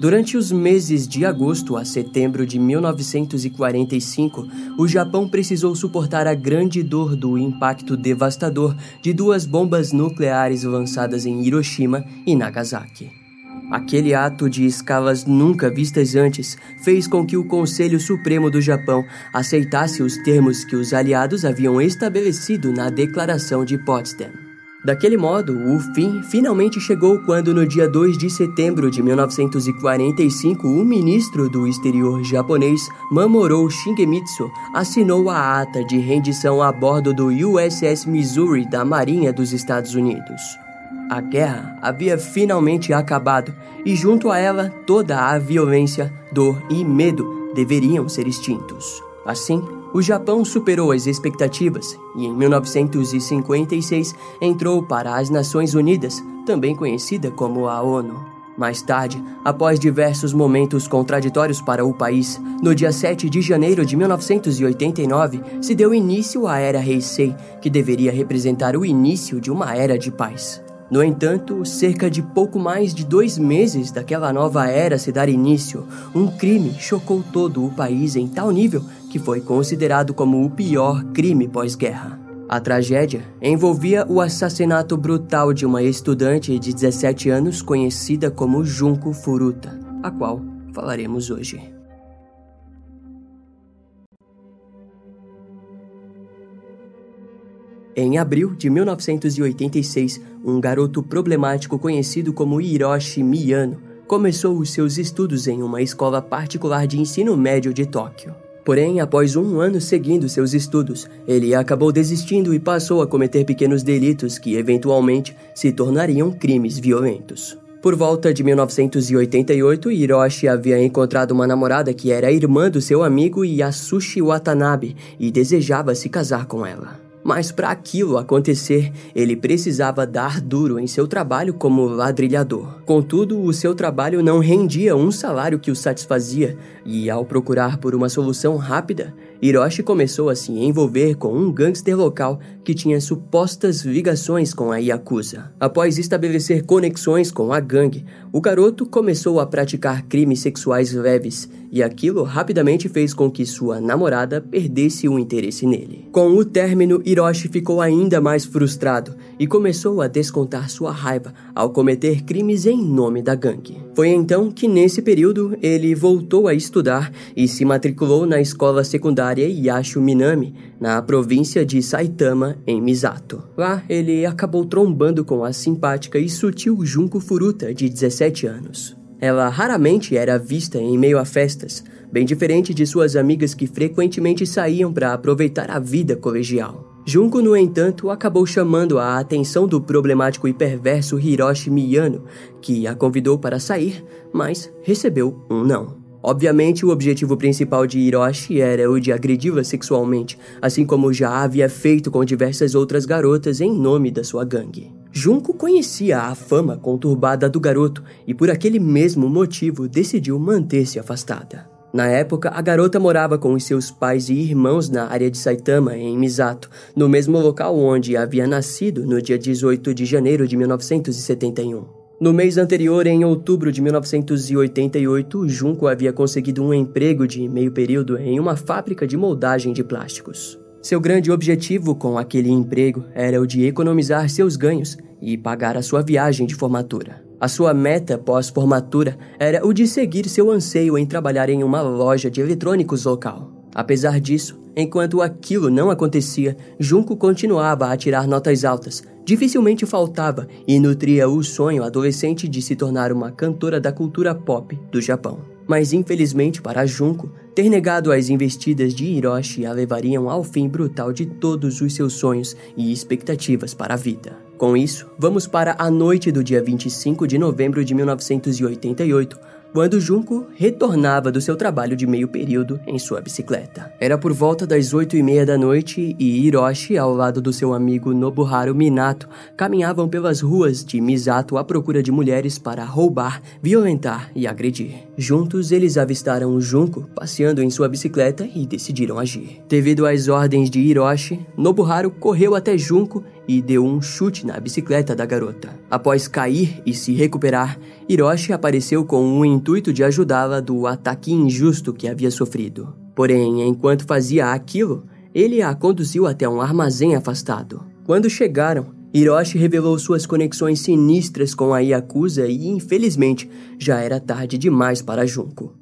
Durante os meses de agosto a setembro de 1945, o Japão precisou suportar a grande dor do impacto devastador de duas bombas nucleares lançadas em Hiroshima e Nagasaki. Aquele ato de escalas nunca vistas antes fez com que o Conselho Supremo do Japão aceitasse os termos que os aliados haviam estabelecido na Declaração de Potsdam. Daquele modo, o fim finalmente chegou quando, no dia 2 de setembro de 1945, o ministro do exterior japonês Mamoru Shingemitsu assinou a ata de rendição a bordo do USS Missouri da Marinha dos Estados Unidos. A guerra havia finalmente acabado e, junto a ela, toda a violência, dor e medo deveriam ser extintos. Assim, o Japão superou as expectativas e, em 1956, entrou para as Nações Unidas, também conhecida como a ONU. Mais tarde, após diversos momentos contraditórios para o país, no dia 7 de janeiro de 1989, se deu início à Era Heisei, que deveria representar o início de uma era de paz. No entanto, cerca de pouco mais de dois meses daquela nova era se dar início, um crime chocou todo o país em tal nível que foi considerado como o pior crime pós-guerra. A tragédia envolvia o assassinato brutal de uma estudante de 17 anos conhecida como Junko Furuta, a qual falaremos hoje. Em abril de 1986, um garoto problemático conhecido como Hiroshi Miyano começou os seus estudos em uma escola particular de ensino médio de Tóquio. Porém, após um ano seguindo seus estudos, ele acabou desistindo e passou a cometer pequenos delitos que eventualmente se tornariam crimes violentos. Por volta de 1988, Hiroshi havia encontrado uma namorada que era irmã do seu amigo Yasushi Watanabe e desejava se casar com ela. Mas para aquilo acontecer, ele precisava dar duro em seu trabalho como ladrilhador. Contudo, o seu trabalho não rendia um salário que o satisfazia, e ao procurar por uma solução rápida, Hiroshi começou a se envolver com um gangster local que tinha supostas ligações com a Yakuza. Após estabelecer conexões com a gangue, o garoto começou a praticar crimes sexuais leves e aquilo rapidamente fez com que sua namorada perdesse o interesse nele. Com o término, Hiroshi ficou ainda mais frustrado e começou a descontar sua raiva ao cometer crimes em nome da gangue. Foi então que, nesse período, ele voltou a estudar e se matriculou na escola secundária Yashu Minami, na província de Saitama, em Misato. Lá, ele acabou trombando com a simpática e sutil Junko Furuta, de 17 anos. Ela raramente era vista em meio a festas, bem diferente de suas amigas que frequentemente saíam para aproveitar a vida colegial. Junko, no entanto, acabou chamando a atenção do problemático e perverso Hiroshi Miyano, que a convidou para sair, mas recebeu um não. Obviamente, o objetivo principal de Hiroshi era o de agredi-la sexualmente, assim como já havia feito com diversas outras garotas em nome da sua gangue. Junko conhecia a fama conturbada do garoto e por aquele mesmo motivo decidiu manter-se afastada. Na época, a garota morava com os seus pais e irmãos na área de Saitama, em Misato, no mesmo local onde havia nascido no dia 18 de janeiro de 1971. No mês anterior, em outubro de 1988, Junko havia conseguido um emprego de meio período em uma fábrica de moldagem de plásticos. Seu grande objetivo com aquele emprego era o de economizar seus ganhos e pagar a sua viagem de formatura. A sua meta pós-formatura era o de seguir seu anseio em trabalhar em uma loja de eletrônicos local. Apesar disso, enquanto aquilo não acontecia, Junko continuava a tirar notas altas, dificilmente faltava e nutria o sonho adolescente de se tornar uma cantora da cultura pop do Japão. Mas infelizmente para Junko, ter negado as investidas de Hiroshi a levariam ao fim brutal de todos os seus sonhos e expectativas para a vida. Com isso, vamos para a noite do dia 25 de novembro de 1988, quando Junko retornava do seu trabalho de meio período em sua bicicleta. Era por volta das oito e meia da noite e Hiroshi, ao lado do seu amigo Nobuharu Minato, caminhavam pelas ruas de Misato à procura de mulheres para roubar, violentar e agredir. Juntos, eles avistaram Junko passeando em sua bicicleta e decidiram agir. Devido às ordens de Hiroshi, Nobuharu correu até Junko e deu um chute na bicicleta da garota. Após cair e se recuperar, Hiroshi apareceu com o intuito de ajudá-la do ataque injusto que havia sofrido. Porém, enquanto fazia aquilo, ele a conduziu até um armazém afastado. Quando chegaram, Hiroshi revelou suas conexões sinistras com a Yakuza e, infelizmente, já era tarde demais para Junko.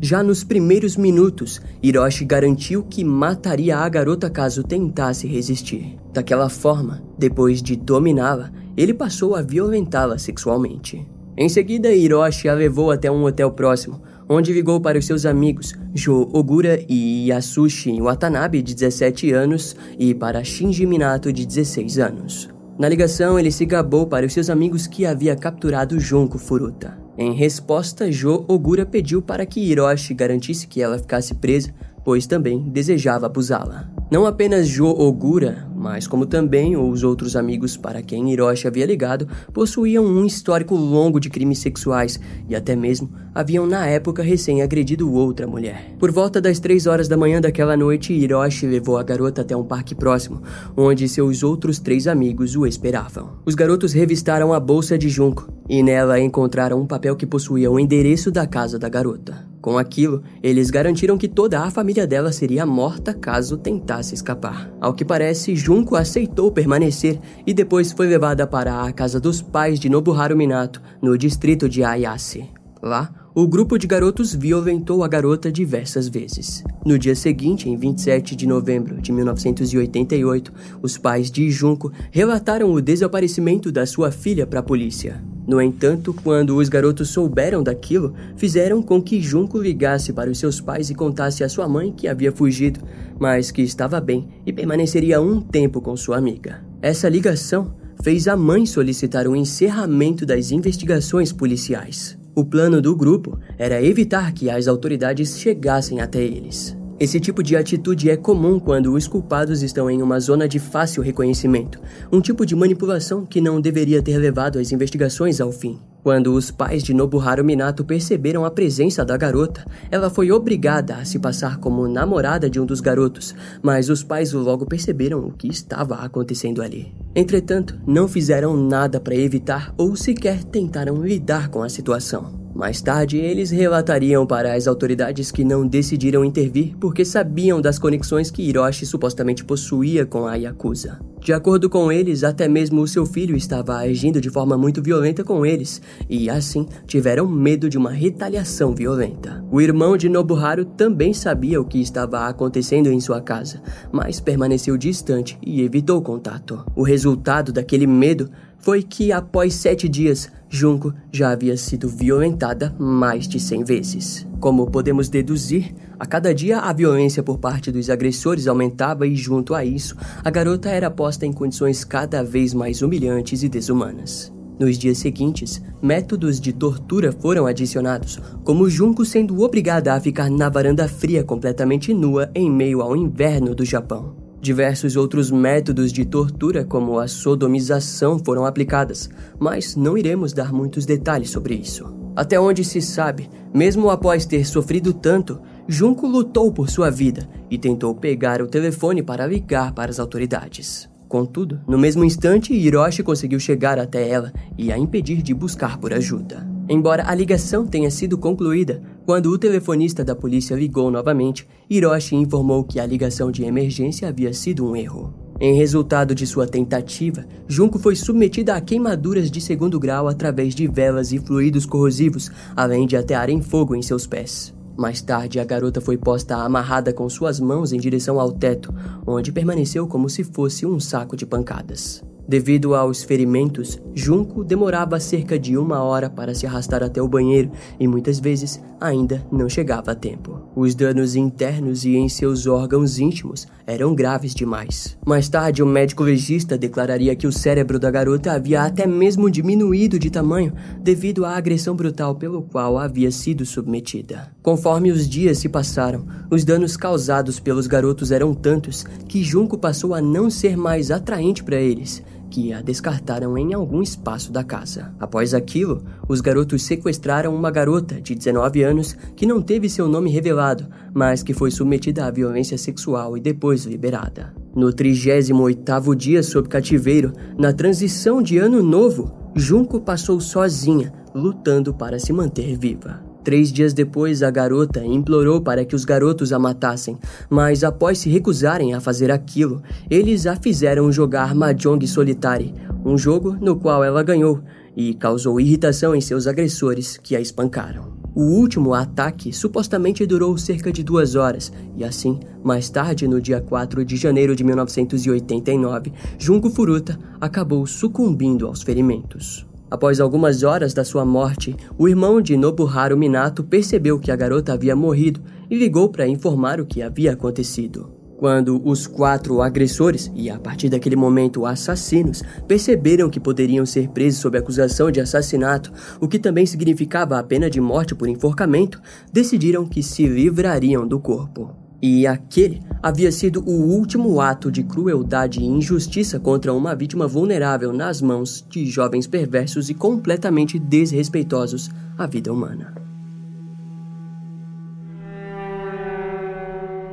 Já nos primeiros minutos, Hiroshi garantiu que mataria a garota caso tentasse resistir. Daquela forma, depois de dominá-la, ele passou a violentá-la sexualmente. Em seguida, Hiroshi a levou até um hotel próximo, onde ligou para os seus amigos Jo Ogura e Yasushi Watanabe, de 17 anos, e para Shinji Minato, de 16 anos. Na ligação, ele se gabou para os seus amigos que havia capturado Junko Furuta. Em resposta, Jo Ogura pediu para que Hiroshi garantisse que ela ficasse presa, pois também desejava abusá-la. Não apenas Jo Ogura, mas como também os outros amigos para quem Hiroshi havia ligado, possuíam um histórico longo de crimes sexuais e até mesmo haviam na época recém-agredido outra mulher. Por volta das três horas da manhã daquela noite, Hiroshi levou a garota até um parque próximo, onde seus outros três amigos o esperavam. Os garotos revistaram a bolsa de Junko e nela encontraram um papel que possuía o endereço da casa da garota. Com aquilo, eles garantiram que toda a família dela seria morta caso tentasse escapar. Ao que parece, Junko aceitou permanecer e depois foi levada para a casa dos pais de Nobuharu Minato, no distrito de Ayase. Lá, o grupo de garotos violentou a garota diversas vezes. No dia seguinte, em 27 de novembro de 1988, os pais de Junko relataram o desaparecimento da sua filha para a polícia. No entanto, quando os garotos souberam daquilo, fizeram com que Junko ligasse para os seus pais e contasse à sua mãe que havia fugido, mas que estava bem e permaneceria um tempo com sua amiga. Essa ligação fez a mãe solicitar o encerramento das investigações policiais. O plano do grupo era evitar que as autoridades chegassem até eles. Esse tipo de atitude é comum quando os culpados estão em uma zona de fácil reconhecimento, um tipo de manipulação que não deveria ter levado as investigações ao fim. Quando os pais de Nobuharu Minato perceberam a presença da garota, ela foi obrigada a se passar como namorada de um dos garotos, mas os pais logo perceberam o que estava acontecendo ali. Entretanto, não fizeram nada para evitar ou sequer tentaram lidar com a situação. Mais tarde, eles relatariam para as autoridades que não decidiram intervir porque sabiam das conexões que Hiroshi supostamente possuía com a Yakuza. De acordo com eles, até mesmo o seu filho estava agindo de forma muito violenta com eles, e assim tiveram medo de uma retaliação violenta. O irmão de Nobuharu também sabia o que estava acontecendo em sua casa, mas permaneceu distante e evitou contato. O resultado daquele medo foi que, após sete dias, Junko já havia sido violentada mais de 100 vezes. Como podemos deduzir, a cada dia a violência por parte dos agressores aumentava e, junto a isso, a garota era posta em condições cada vez mais humilhantes e desumanas. Nos dias seguintes, métodos de tortura foram adicionados, como Junko sendo obrigada a ficar na varanda fria completamente nua em meio ao inverno do Japão. Diversos outros métodos de tortura, como a sodomização, foram aplicadas, mas não iremos dar muitos detalhes sobre isso. Até onde se sabe, mesmo após ter sofrido tanto, Junko lutou por sua vida e tentou pegar o telefone para ligar para as autoridades. Contudo, no mesmo instante, Hiroshi conseguiu chegar até ela e a impedir de buscar por ajuda. Embora a ligação tenha sido concluída, quando o telefonista da polícia ligou novamente, Hiroshi informou que a ligação de emergência havia sido um erro. Em resultado de sua tentativa, Junko foi submetida a queimaduras de segundo grau através de velas e fluidos corrosivos, além de atearem fogo em seus pés. Mais tarde, a garota foi posta amarrada com suas mãos em direção ao teto, onde permaneceu como se fosse um saco de pancadas. Devido aos ferimentos, Junko demorava cerca de uma hora para se arrastar até o banheiro e muitas vezes ainda não chegava a tempo. Os danos internos e em seus órgãos íntimos eram graves demais. Mais tarde, o médico legista declararia que o cérebro da garota havia até mesmo diminuído de tamanho devido à agressão brutal pelo qual havia sido submetida. Conforme os dias se passaram, os danos causados pelos garotos eram tantos que Junko passou a não ser mais atraente para eles que a descartaram em algum espaço da casa. Após aquilo, os garotos sequestraram uma garota de 19 anos que não teve seu nome revelado, mas que foi submetida à violência sexual e depois liberada. No 38º dia sob cativeiro, na transição de ano novo, Junko passou sozinha, lutando para se manter viva. Três dias depois, a garota implorou para que os garotos a matassem, mas após se recusarem a fazer aquilo, eles a fizeram jogar Mahjong Solitari, um jogo no qual ela ganhou e causou irritação em seus agressores, que a espancaram. O último ataque supostamente durou cerca de duas horas, e assim, mais tarde, no dia 4 de janeiro de 1989, Junko Furuta acabou sucumbindo aos ferimentos. Após algumas horas da sua morte, o irmão de Nobuharu Minato percebeu que a garota havia morrido e ligou para informar o que havia acontecido. Quando os quatro agressores, e a partir daquele momento assassinos, perceberam que poderiam ser presos sob acusação de assassinato, o que também significava a pena de morte por enforcamento, decidiram que se livrariam do corpo. E aquele havia sido o último ato de crueldade e injustiça contra uma vítima vulnerável nas mãos de jovens perversos e completamente desrespeitosos à vida humana.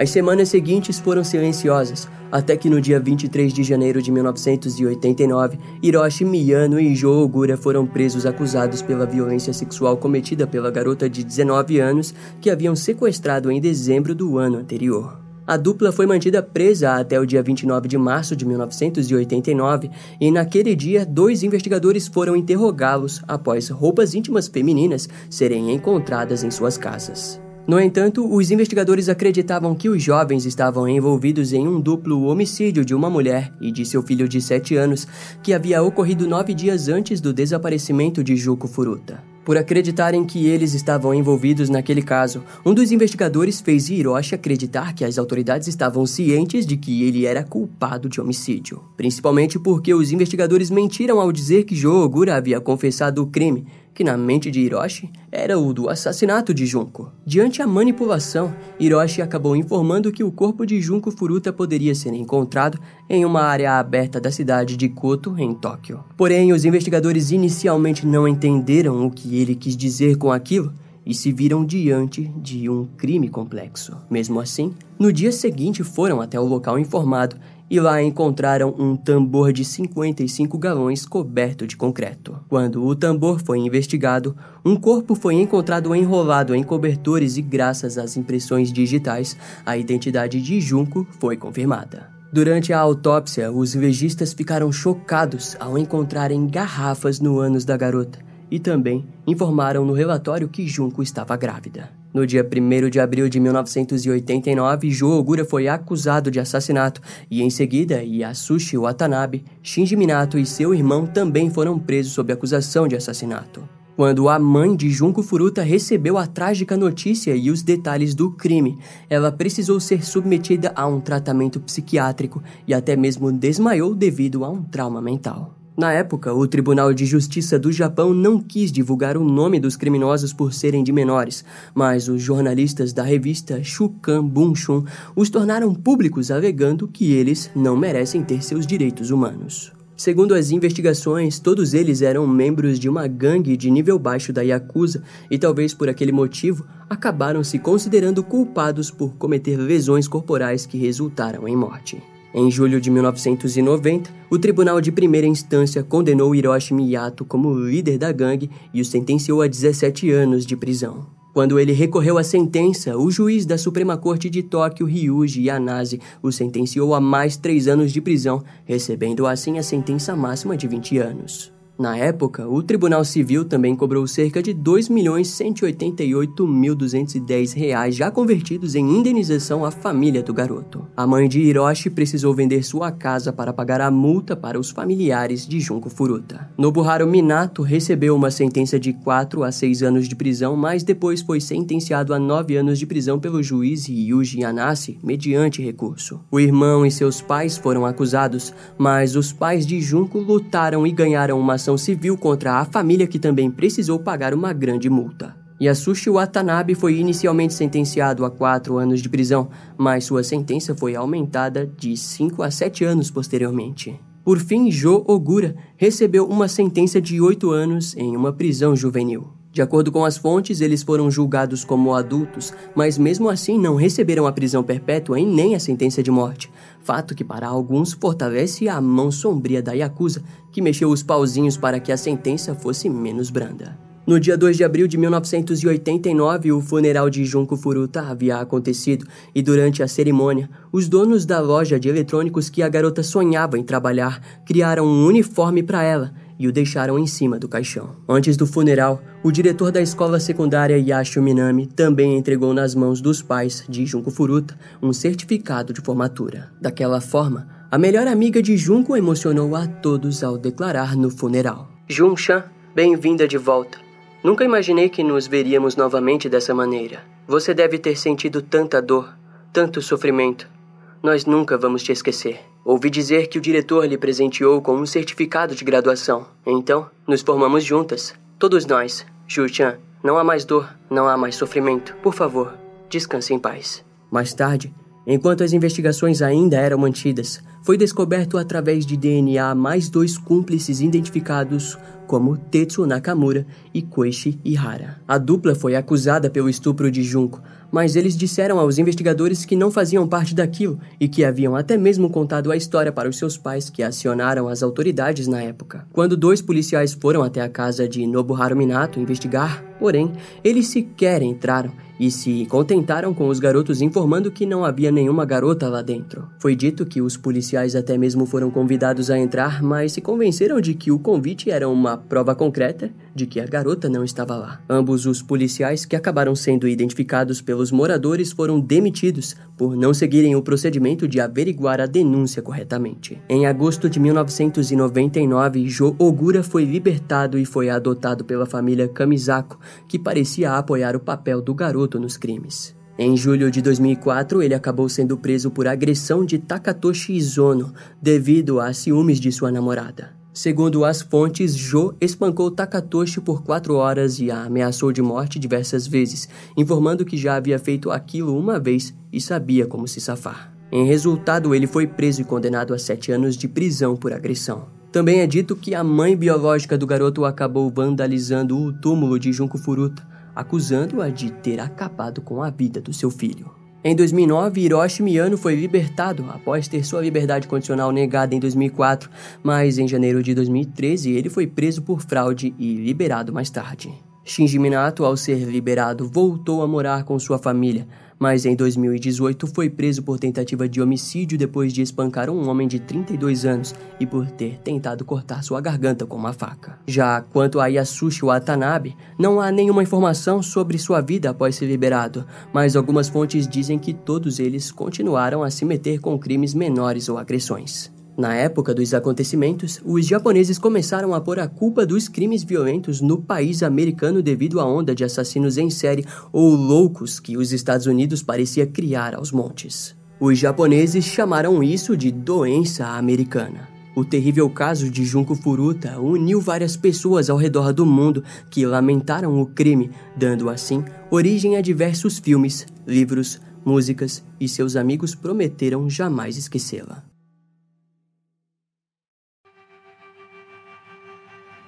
As semanas seguintes foram silenciosas, até que no dia 23 de janeiro de 1989, Hiroshi Miyano e Joe Ogura foram presos acusados pela violência sexual cometida pela garota de 19 anos que haviam sequestrado em dezembro do ano anterior. A dupla foi mantida presa até o dia 29 de março de 1989 e naquele dia dois investigadores foram interrogá-los após roupas íntimas femininas serem encontradas em suas casas. No entanto, os investigadores acreditavam que os jovens estavam envolvidos em um duplo homicídio de uma mulher e de seu filho de 7 anos, que havia ocorrido nove dias antes do desaparecimento de Juko Furuta. Por acreditarem que eles estavam envolvidos naquele caso, um dos investigadores fez Hiroshi acreditar que as autoridades estavam cientes de que ele era culpado de homicídio. Principalmente porque os investigadores mentiram ao dizer que Joe Ogura havia confessado o crime, que na mente de Hiroshi era o do assassinato de Junko. Diante a manipulação, Hiroshi acabou informando que o corpo de Junko Furuta poderia ser encontrado em uma área aberta da cidade de Koto, em Tóquio. Porém, os investigadores inicialmente não entenderam o que ele quis dizer com aquilo e se viram diante de um crime complexo. Mesmo assim, no dia seguinte foram até o local informado e lá encontraram um tambor de 55 galões coberto de concreto. Quando o tambor foi investigado, um corpo foi encontrado enrolado em cobertores e graças às impressões digitais, a identidade de Junco foi confirmada. Durante a autópsia, os legistas ficaram chocados ao encontrarem garrafas no ânus da garota e também informaram no relatório que Junko estava grávida. No dia 1 de abril de 1989, Joe Ogura foi acusado de assassinato e, em seguida, Yasushi Watanabe, Shinji Minato e seu irmão também foram presos sob acusação de assassinato. Quando a mãe de Junko Furuta recebeu a trágica notícia e os detalhes do crime, ela precisou ser submetida a um tratamento psiquiátrico e até mesmo desmaiou devido a um trauma mental. Na época, o Tribunal de Justiça do Japão não quis divulgar o nome dos criminosos por serem de menores, mas os jornalistas da revista Shukan Bunshun os tornaram públicos alegando que eles não merecem ter seus direitos humanos. Segundo as investigações, todos eles eram membros de uma gangue de nível baixo da Yakuza e talvez por aquele motivo acabaram se considerando culpados por cometer lesões corporais que resultaram em morte. Em julho de 1990, o Tribunal de Primeira Instância condenou Hiroshi Miyato como líder da gangue e o sentenciou a 17 anos de prisão. Quando ele recorreu à sentença, o juiz da Suprema Corte de Tóquio, Ryuji Yanase, o sentenciou a mais três anos de prisão, recebendo assim a sentença máxima de 20 anos. Na época, o Tribunal Civil também cobrou cerca de 2.188.210 reais já convertidos em indenização à família do garoto. A mãe de Hiroshi precisou vender sua casa para pagar a multa para os familiares de Junko Furuta. Nobuharu Minato recebeu uma sentença de 4 a 6 anos de prisão, mas depois foi sentenciado a 9 anos de prisão pelo juiz Yuji Yanase mediante recurso. O irmão e seus pais foram acusados, mas os pais de Junko lutaram e ganharam uma ação ação civil contra a família que também precisou pagar uma grande multa. Yasushi Watanabe foi inicialmente sentenciado a quatro anos de prisão, mas sua sentença foi aumentada de cinco a sete anos posteriormente. Por fim, Jo Ogura recebeu uma sentença de oito anos em uma prisão juvenil. De acordo com as fontes, eles foram julgados como adultos, mas mesmo assim não receberam a prisão perpétua e nem a sentença de morte. Fato que para alguns fortalece a mão sombria da Yakuza, que mexeu os pauzinhos para que a sentença fosse menos branda. No dia 2 de abril de 1989, o funeral de Junko Furuta havia acontecido e durante a cerimônia, os donos da loja de eletrônicos que a garota sonhava em trabalhar criaram um uniforme para ela e o deixaram em cima do caixão. Antes do funeral, o diretor da escola secundária Yashio Minami também entregou nas mãos dos pais de Junko Furuta um certificado de formatura. Daquela forma, a melhor amiga de Junko emocionou a todos ao declarar no funeral: Jun-chan, bem-vinda de volta. Nunca imaginei que nos veríamos novamente dessa maneira. Você deve ter sentido tanta dor, tanto sofrimento. Nós nunca vamos te esquecer. Ouvi dizer que o diretor lhe presenteou com um certificado de graduação. Então, nos formamos juntas. Todos nós. Ju-chan, não há mais dor, não há mais sofrimento. Por favor, descanse em paz. Mais tarde, enquanto as investigações ainda eram mantidas, foi descoberto através de DNA mais dois cúmplices identificados como Tetsu Nakamura e Koichi Ihara. A dupla foi acusada pelo estupro de Junko, mas eles disseram aos investigadores que não faziam parte daquilo e que haviam até mesmo contado a história para os seus pais que acionaram as autoridades na época. Quando dois policiais foram até a casa de Nobuharu Minato investigar, porém, eles sequer entraram e se contentaram com os garotos informando que não havia nenhuma garota lá dentro. Foi dito que os policiais até mesmo foram convidados a entrar, mas se convenceram de que o convite era uma prova concreta de que a garota não estava lá. Ambos os policiais que acabaram sendo identificados pelos moradores foram demitidos por não seguirem o procedimento de averiguar a denúncia corretamente. Em agosto de 1999, Jo Ogura foi libertado e foi adotado pela família Kamizako, que parecia apoiar o papel do garoto nos crimes. Em julho de 2004, ele acabou sendo preso por agressão de Takatoshi Izono devido a ciúmes de sua namorada. Segundo as fontes, Jo espancou Takatoshi por quatro horas e a ameaçou de morte diversas vezes, informando que já havia feito aquilo uma vez e sabia como se safar. Em resultado, ele foi preso e condenado a sete anos de prisão por agressão. Também é dito que a mãe biológica do garoto acabou vandalizando o túmulo de Junko Furuta, acusando-a de ter acabado com a vida do seu filho. Em 2009, Hiroshi Miyano foi libertado após ter sua liberdade condicional negada em 2004, mas em janeiro de 2013 ele foi preso por fraude e liberado mais tarde. Shinji Minato, ao ser liberado, voltou a morar com sua família, mas em 2018 foi preso por tentativa de homicídio depois de espancar um homem de 32 anos e por ter tentado cortar sua garganta com uma faca. Já quanto a Yasushi Watanabe, não há nenhuma informação sobre sua vida após ser liberado, mas algumas fontes dizem que todos eles continuaram a se meter com crimes menores ou agressões. Na época dos acontecimentos, os japoneses começaram a pôr a culpa dos crimes violentos no país americano devido à onda de assassinos em série ou loucos que os Estados Unidos parecia criar aos montes. Os japoneses chamaram isso de doença americana. O terrível caso de Junko Furuta uniu várias pessoas ao redor do mundo que lamentaram o crime, dando assim origem a diversos filmes, livros, músicas e seus amigos prometeram jamais esquecê-la.